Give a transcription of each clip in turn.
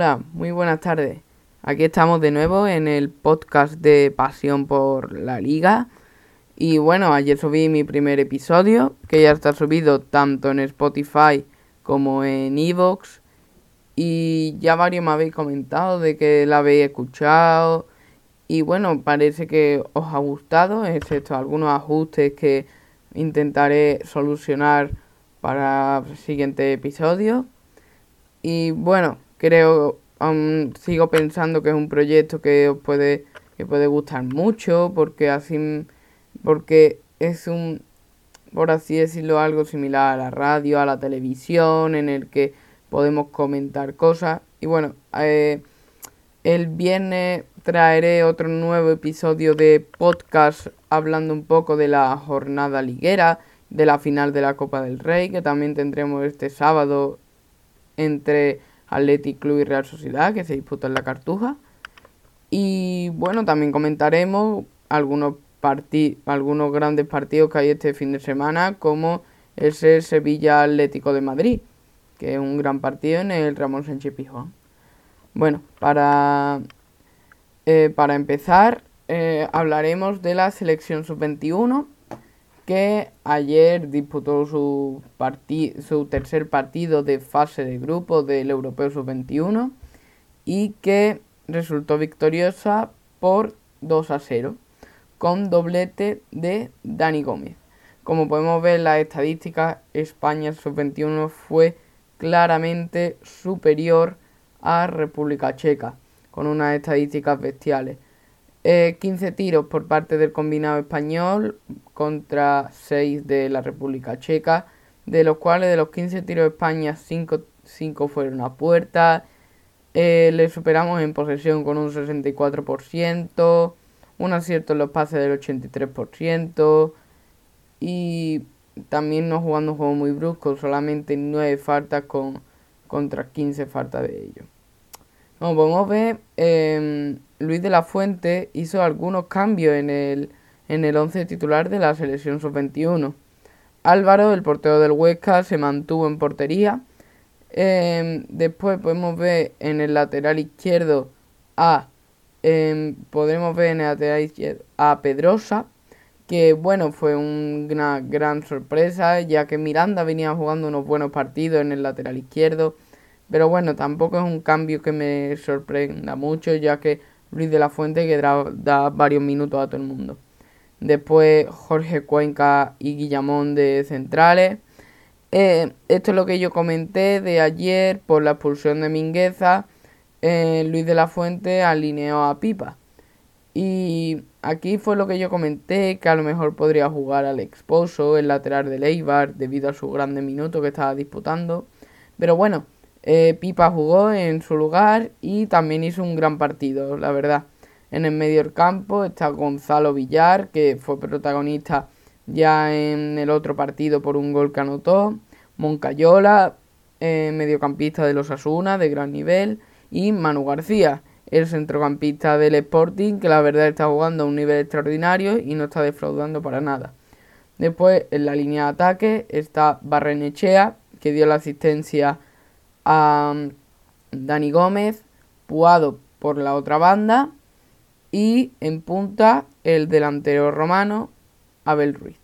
Hola, muy buenas tardes. Aquí estamos de nuevo en el podcast de Pasión por la Liga. Y bueno, ayer subí mi primer episodio, que ya está subido tanto en Spotify como en Evox. Y ya varios me habéis comentado de que la habéis escuchado. Y bueno, parece que os ha gustado, excepto algunos ajustes que intentaré solucionar para el siguiente episodio. Y bueno, creo, sigo pensando que es un proyecto que os puede, que puede gustar mucho, porque así, porque es un, por así decirlo, algo similar a la radio, a la televisión, en el que podemos comentar cosas. Y bueno, eh, el viernes traeré otro nuevo episodio de podcast hablando un poco de la jornada liguera, de la final de la Copa del Rey, que también tendremos este sábado entre Athletic Club y Real Sociedad, que se disputa en la Cartuja. Y bueno, también comentaremos algunos, algunos grandes partidos que hay este fin de semana, como ese Sevilla Atlético de Madrid, que es un gran partido en el Ramón Sánchez Pijón. Bueno, para, eh, para empezar, eh, hablaremos de la selección sub-21 que ayer disputó su, su tercer partido de fase de grupo del Europeo Sub-21 y que resultó victoriosa por 2 a 0 con doblete de Dani Gómez. Como podemos ver en las estadísticas, España Sub-21 fue claramente superior a República Checa, con unas estadísticas bestiales. 15 eh, tiros por parte del combinado español contra 6 de la República Checa, de los cuales de los 15 tiros de España 5, fueron a puerta. Eh, le superamos en posesión con un 64%, un acierto en los pases del 83% y también no jugando un juego muy brusco, solamente 9 faltas con, contra 15 faltas de ellos. Como podemos ver, em, Luis de la Fuente hizo algunos cambios en el, en el 11 titular de la selección sub-21. Álvaro, el portero del Huesca, se mantuvo en portería. Em, después podemos ver en el lateral izquierdo a em, podremos ver en el lateral izquierdo a Pedrosa, que bueno, fue una gran sorpresa, ya que Miranda venía jugando unos buenos partidos en el lateral izquierdo. Pero bueno, tampoco es un cambio que me sorprenda mucho, ya que Luis de la Fuente que da, varios minutos a todo el mundo. Después Jorge Cuenca y Guillamón de centrales. Eh, esto es lo que yo comenté de ayer por la expulsión de Mingueza. Eh, Luis de la Fuente alineó a Pipa. Y aquí fue lo que yo comenté, que a lo mejor podría jugar al Exposo, el lateral de Leibar, debido a su grande minuto que estaba disputando. Pero bueno, eh, Pipa jugó en su lugar y también hizo un gran partido, la verdad. En el medio campo está Gonzalo Villar, que fue protagonista ya en el otro partido por un gol que anotó. Moncayola, eh, mediocampista de los Asuna, de gran nivel. Y Manu García, el centrocampista del Sporting, que la verdad está jugando a un nivel extraordinario y no está defraudando para nada. Después, en la línea de ataque, está Barrenechea, que dio la asistencia a Dani Gómez, Puado por la otra banda y en punta el delantero romano Abel Ruiz.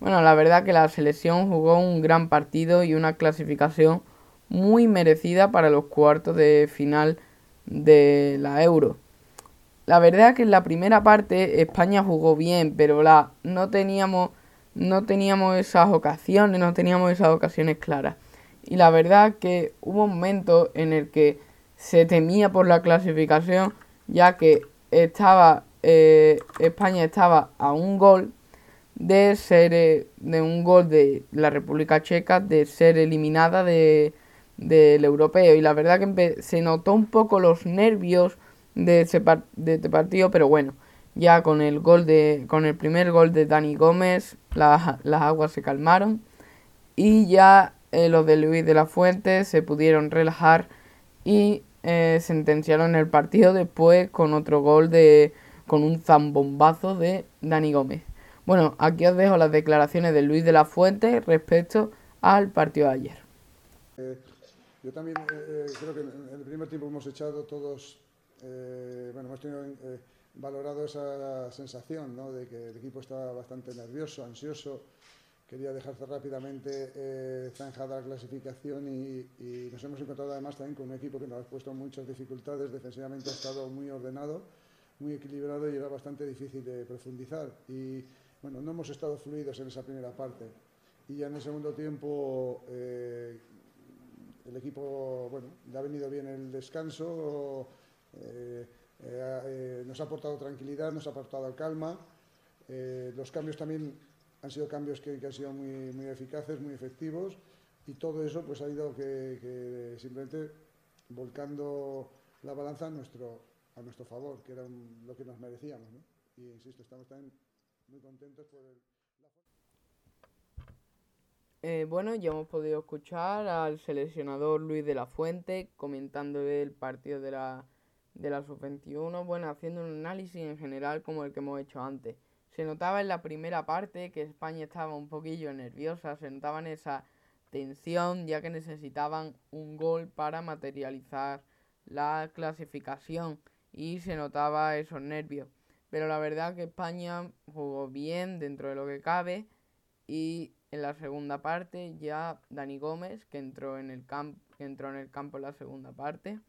Bueno, la verdad que la selección jugó un gran partido y una clasificación muy merecida para los cuartos de final de la Euro. La verdad que en la primera parte España jugó bien, pero la, no teníamos no teníamos esas ocasiones, no teníamos esas ocasiones claras. Y la verdad que hubo un momento en el que se temía por la clasificación, ya que estaba eh, España estaba a un gol de ser eh, de un gol de la República Checa de ser eliminada de del europeo. Y la verdad que se notó un poco los nervios de, ese de este partido pero bueno ya con el gol de con el primer gol de Dani Gómez las aguas se calmaron y ya eh, los de Luis de la Fuente se pudieron relajar y eh, sentenciaron el partido después con otro gol de con un zambombazo de Dani Gómez. Bueno, aquí os dejo las declaraciones de Luis de la Fuente respecto al partido de ayer. Yo también eh, creo que en el primer tiempo hemos echado todos, bueno, hemos tenido valorado esa sensación ¿no? de que el equipo estaba bastante nervioso, ansioso, quería dejarse rápidamente eh, zanjada la clasificación y, nos hemos encontrado además también con un equipo que nos ha puesto muchas dificultades, defensivamente ha estado muy ordenado, muy equilibrado y era bastante difícil de profundizar. Y bueno, no hemos estado fluidos en esa primera parte. Y ya en el segundo tiempo eh, el equipo, bueno, le ha venido bien el descanso. Eh, nos ha aportado tranquilidad, nos ha aportado calma. Los cambios también han sido cambios que, han sido muy, muy, eficaces, muy efectivos y todo eso pues ha ido que, simplemente volcando la balanza a nuestro, a nuestro favor, que era lo que nos merecíamos. ¿no? Y insisto, estamos también muy contentos por el, bueno, ya hemos podido escuchar al seleccionador Luis de la Fuente comentando el partido de la de la sub-21, bueno, haciendo un análisis en general como el que hemos hecho antes. Se notaba en la primera parte que España estaba un poquillo nerviosa, se notaba esa tensión ya que necesitaban un gol para materializar la clasificación y se notaba esos nervios. Pero la verdad que España jugó bien dentro de lo que cabe y en la segunda parte ya Dani Gómez, que entró en el, camp que entró en el campo en la segunda parte,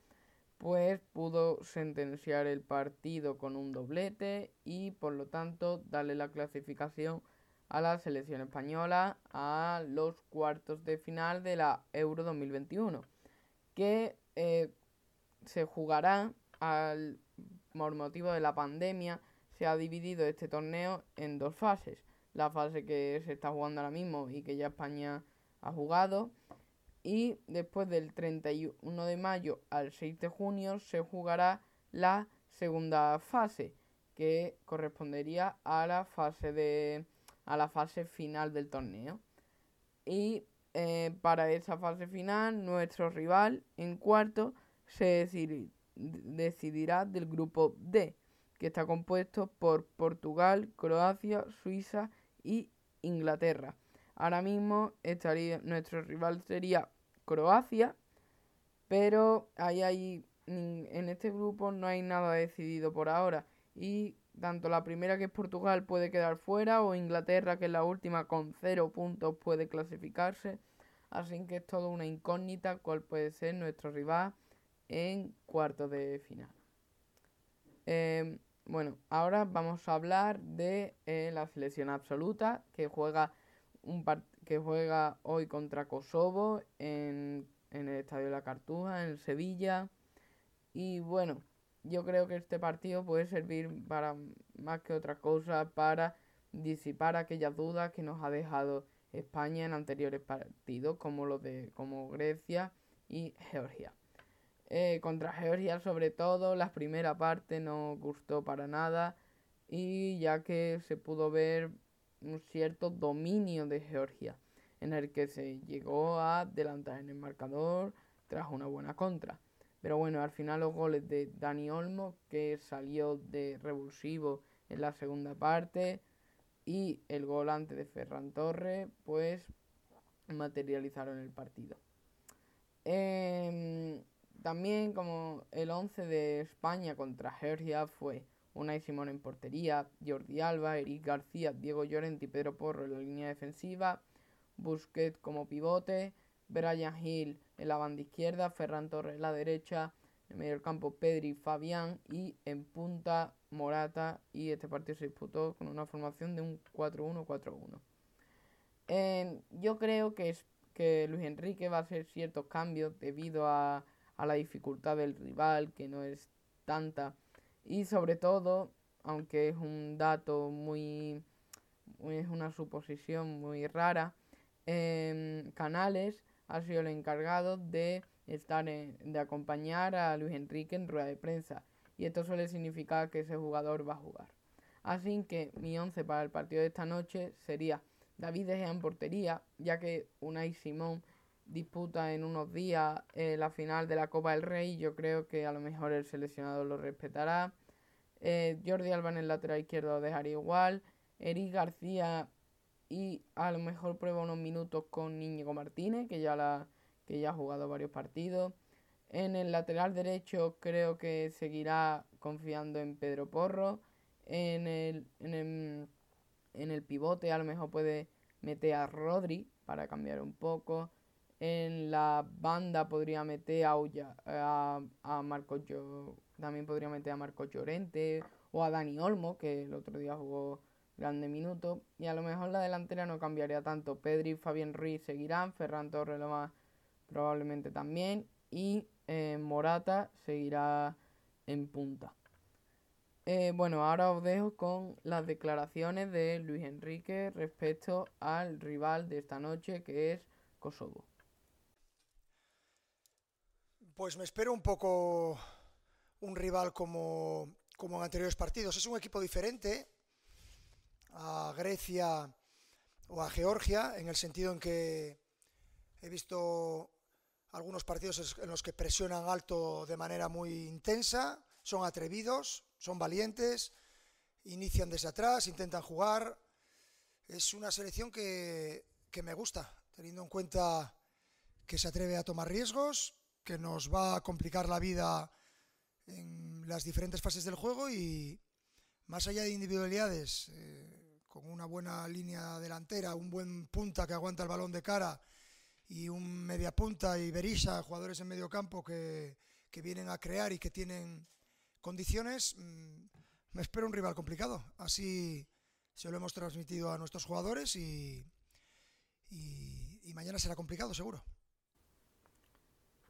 pues pudo sentenciar el partido con un doblete y por lo tanto darle la clasificación a la selección española a los cuartos de final de la Euro 2021 que eh, se jugará al, por motivo de la pandemia se ha dividido este torneo en dos fases. La fase que se está jugando ahora mismo y que ya España ha jugado y después del 31 de mayo al 6 de junio se jugará la segunda fase que correspondería a la fase de a la fase final del torneo y eh, para esa fase final nuestro rival en cuarto se decidirá del grupo D que está compuesto por Portugal, Croacia, Suiza y Inglaterra. Ahora mismo estaría, nuestro rival sería Croacia, pero ahí hay, en este grupo no hay nada decidido por ahora. Y tanto la primera que es Portugal puede quedar fuera o Inglaterra que es la última con cero puntos puede clasificarse. Así que es todo una incógnita cuál puede ser nuestro rival en cuartos de final. Em, bueno, ahora vamos a hablar de eh, la selección absoluta que juega un que juega hoy contra Kosovo en, en el Estadio de la Cartuja, en Sevilla. Y bueno, yo creo que este partido puede servir para más que otra cosa para disipar aquellas dudas que nos ha dejado España en anteriores partidos, como los de como Grecia y Georgia. Eh, contra Georgia, sobre todo, la primera parte no gustó para nada. Y ya que se pudo ver un cierto dominio de Georgia, en el que se llegó a adelantar en el marcador tras una buena contra. Pero bueno, al final los goles de Dani Olmo, que salió de revulsivo en la segunda parte, y el gol antes de Ferran Torres, pues materializaron el partido. Em, también como el 11 de España contra Georgia fue Unai Simón en portería, Jordi Alba, Eric García, Diego Llorente y Pedro Porro en la línea defensiva, Busquets como pivote, Brian Hill en la banda izquierda, Ferran Torres en la derecha, en medio del campo Pedri, Fabián y en punta Morata y este partido se disputó con una formación de un 4-1-4-1. yo creo que, es, que Luis Enrique va a hacer ciertos cambios debido a, a la dificultad del rival, que no es tanta y sobre todo, aunque es un dato muy, es una suposición muy rara, eh, Canales ha sido el encargado de estar de acompañar a Luis Enrique en rueda de prensa y esto suele significar que ese jugador va a jugar. Así que mi once para el partido de esta noche sería David De Gea en portería, ya que Unai Simón disputa en unos días eh, la final de la Copa del Rey. Yo creo que a lo mejor el seleccionado lo respetará. Eh, Jordi Alba en el lateral izquierdo lo dejaría igual. Eric García y a lo mejor prueba unos minutos con Íñigo Martínez, que ya la, que ya ha jugado varios partidos. En el lateral derecho creo que seguirá confiando en Pedro Porro. En el, en el, en el pivote a lo mejor puede meter a Rodri para cambiar un poco. En la banda podría meter a, a, a Marco Yo, también podría meter a Marco Llorente o a Dani Olmo, que el otro día jugó grande minuto. Y a lo mejor la delantera no cambiaría tanto. Pedri y Fabián Ruiz seguirán, Ferran Torres lo más probablemente también. Y eh, Morata seguirá en punta. Eh, bueno, ahora os dejo con las declaraciones de Luis Enrique respecto al rival de esta noche que es Kosovo. Pues me espero un poco un rival como, en anteriores partidos. Es un equipo diferente a Grecia o a Georgia, en el sentido en que he visto algunos partidos en los que presionan alto de manera muy intensa, son atrevidos, son valientes, inician desde atrás, intentan jugar. Es una selección que me gusta, teniendo en cuenta que se atreve a tomar riesgos, que nos va a complicar la vida en las diferentes fases del juego y más allá de individualidades, eh, con una buena línea delantera, un buen punta que aguanta el balón de cara y un media punta y Berisha, jugadores en medio campo que, que vienen a crear y que tienen condiciones, mm, me espero un rival complicado. Así se lo hemos transmitido a nuestros jugadores y, y, y mañana será complicado seguro.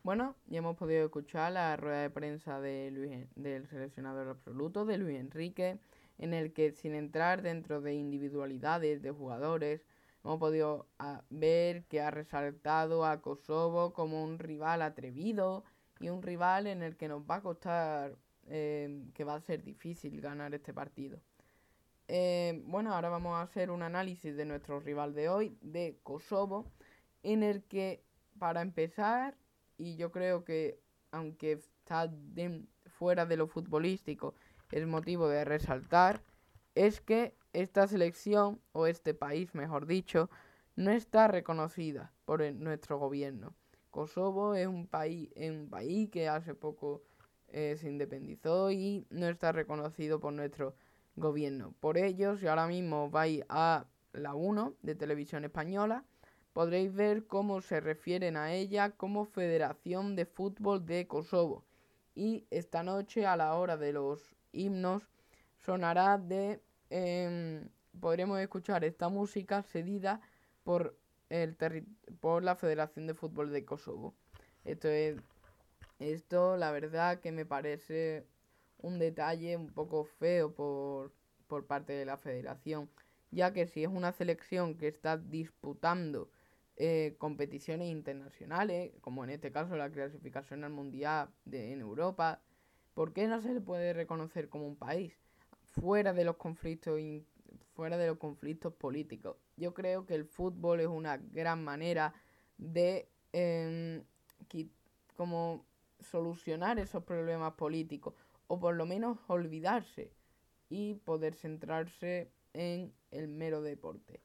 Bueno, ya hemos podido escuchar la rueda de prensa del seleccionador absoluto, de Luis Enrique, en el que sin entrar dentro de individualidades de jugadores, hemos podido ah, ver que ha resaltado a Kosovo como un rival atrevido y un rival en el que nos va a costar, eh, que va a ser difícil ganar este partido. Eh, bueno, ahora vamos a hacer un análisis de nuestro rival de hoy, de Kosovo, en el que, para empezar, y yo creo que aunque está fuera de lo futbolístico, es motivo de resaltar, es que esta selección, o este país mejor dicho, no está reconocida por nuestro gobierno. Kosovo es un país, un país que hace poco eh, se independizó y no está reconocido por nuestro gobierno. Por ello, si ahora mismo vais a la 1 de televisión española, podréis ver cómo se refieren a ella como Federación de Fútbol de Kosovo. Y esta noche a la hora de los himnos sonará de... Eh, podremos escuchar esta música cedida por, el por la Federación de Fútbol de Kosovo. Esto es... Esto la verdad que me parece un detalle un poco feo por, por parte de la federación, ya que si es una selección que está disputando eh, competiciones internacionales, como en este caso la clasificación al mundial de, en Europa, ¿por qué no se le puede reconocer como un país fuera de los conflictos fuera de los conflictos políticos? Yo creo que el fútbol es una gran manera de em, como solucionar esos problemas políticos o por lo menos olvidarse y poder centrarse en el mero deporte.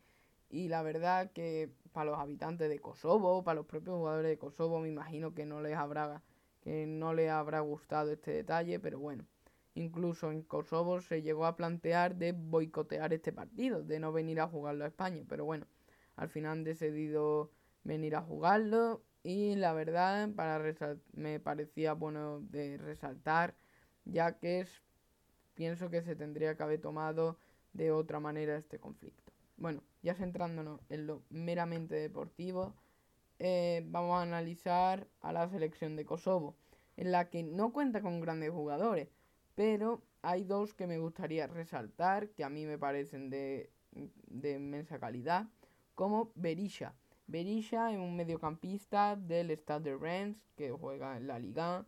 Y la verdad que para los habitantes de Kosovo, para los propios jugadores de Kosovo, me imagino que no les habrá que no les habrá gustado este detalle, pero bueno, incluso en Kosovo se llegó a plantear de boicotear este partido, de no venir a jugarlo a España, pero bueno, al final han decidido venir a jugarlo y la verdad para me parecía bueno de resaltar ya que es pienso que se tendría que haber tomado de otra manera este conflicto. Bueno, ya centrándonos en lo meramente deportivo, eh, vamos a analizar a la selección de Kosovo, en la que no cuenta con grandes jugadores, pero hay dos que me gustaría resaltar, que a mí me parecen de, de inmensa calidad, como Berisha. Berisha es un mediocampista del Stade de Rennes, que juega en la Liga,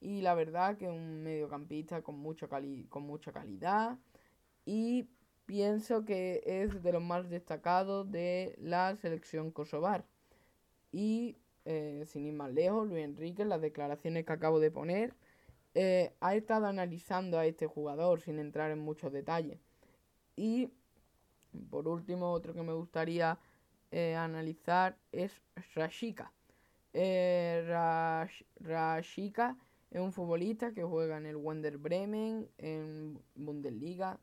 y la verdad que es un mediocampista con, mucho con mucha calidad, y pienso que es de los más destacados de la selección kosovar. Y eh, sin ir más lejos, Luis Enrique, las declaraciones que acabo de poner, eh, ha estado analizando a este jugador sin entrar en muchos detalles. Y por último, otro que me gustaría eh, analizar es Rashika. Eh, Rashika es un futbolista que juega en el Wender Bremen, en Bundesliga,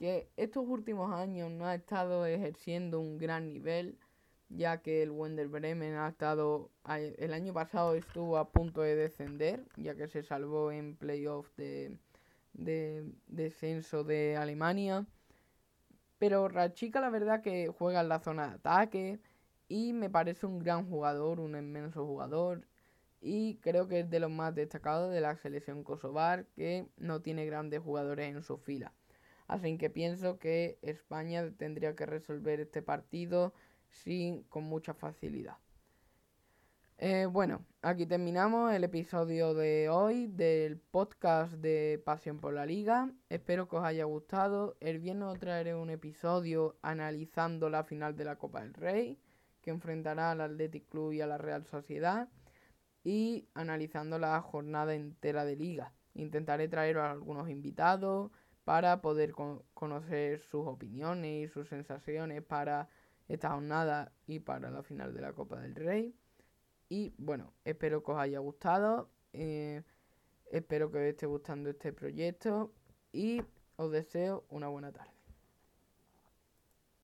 que estos últimos años no ha estado ejerciendo un gran nivel, ya que el Wender Bremen ha estado, el año pasado estuvo a punto de descender, ya que se salvó en playoff de, de descenso de Alemania. Pero Rachika la verdad que juega en la zona de ataque y me parece un gran jugador, un inmenso jugador y creo que es de los más destacados de la selección kosovar que no tiene grandes jugadores en su fila. Así que pienso que España tendría que resolver este partido sin con mucha facilidad. Eh, bueno, aquí terminamos el episodio de hoy del podcast de Pasión por la Liga. Espero que os haya gustado. El viernes os traeré un episodio analizando la final de la Copa del Rey, que enfrentará al Athletic Club y a la Real Sociedad, y analizando la jornada entera de liga. Intentaré traer a algunos invitados para poder conocer sus opiniones y sus sensaciones para esta jornada y para la final de la Copa del Rey. Y bueno, espero que os haya gustado. Eh, espero que os esté gustando este proyecto. Y os deseo una buena tarde.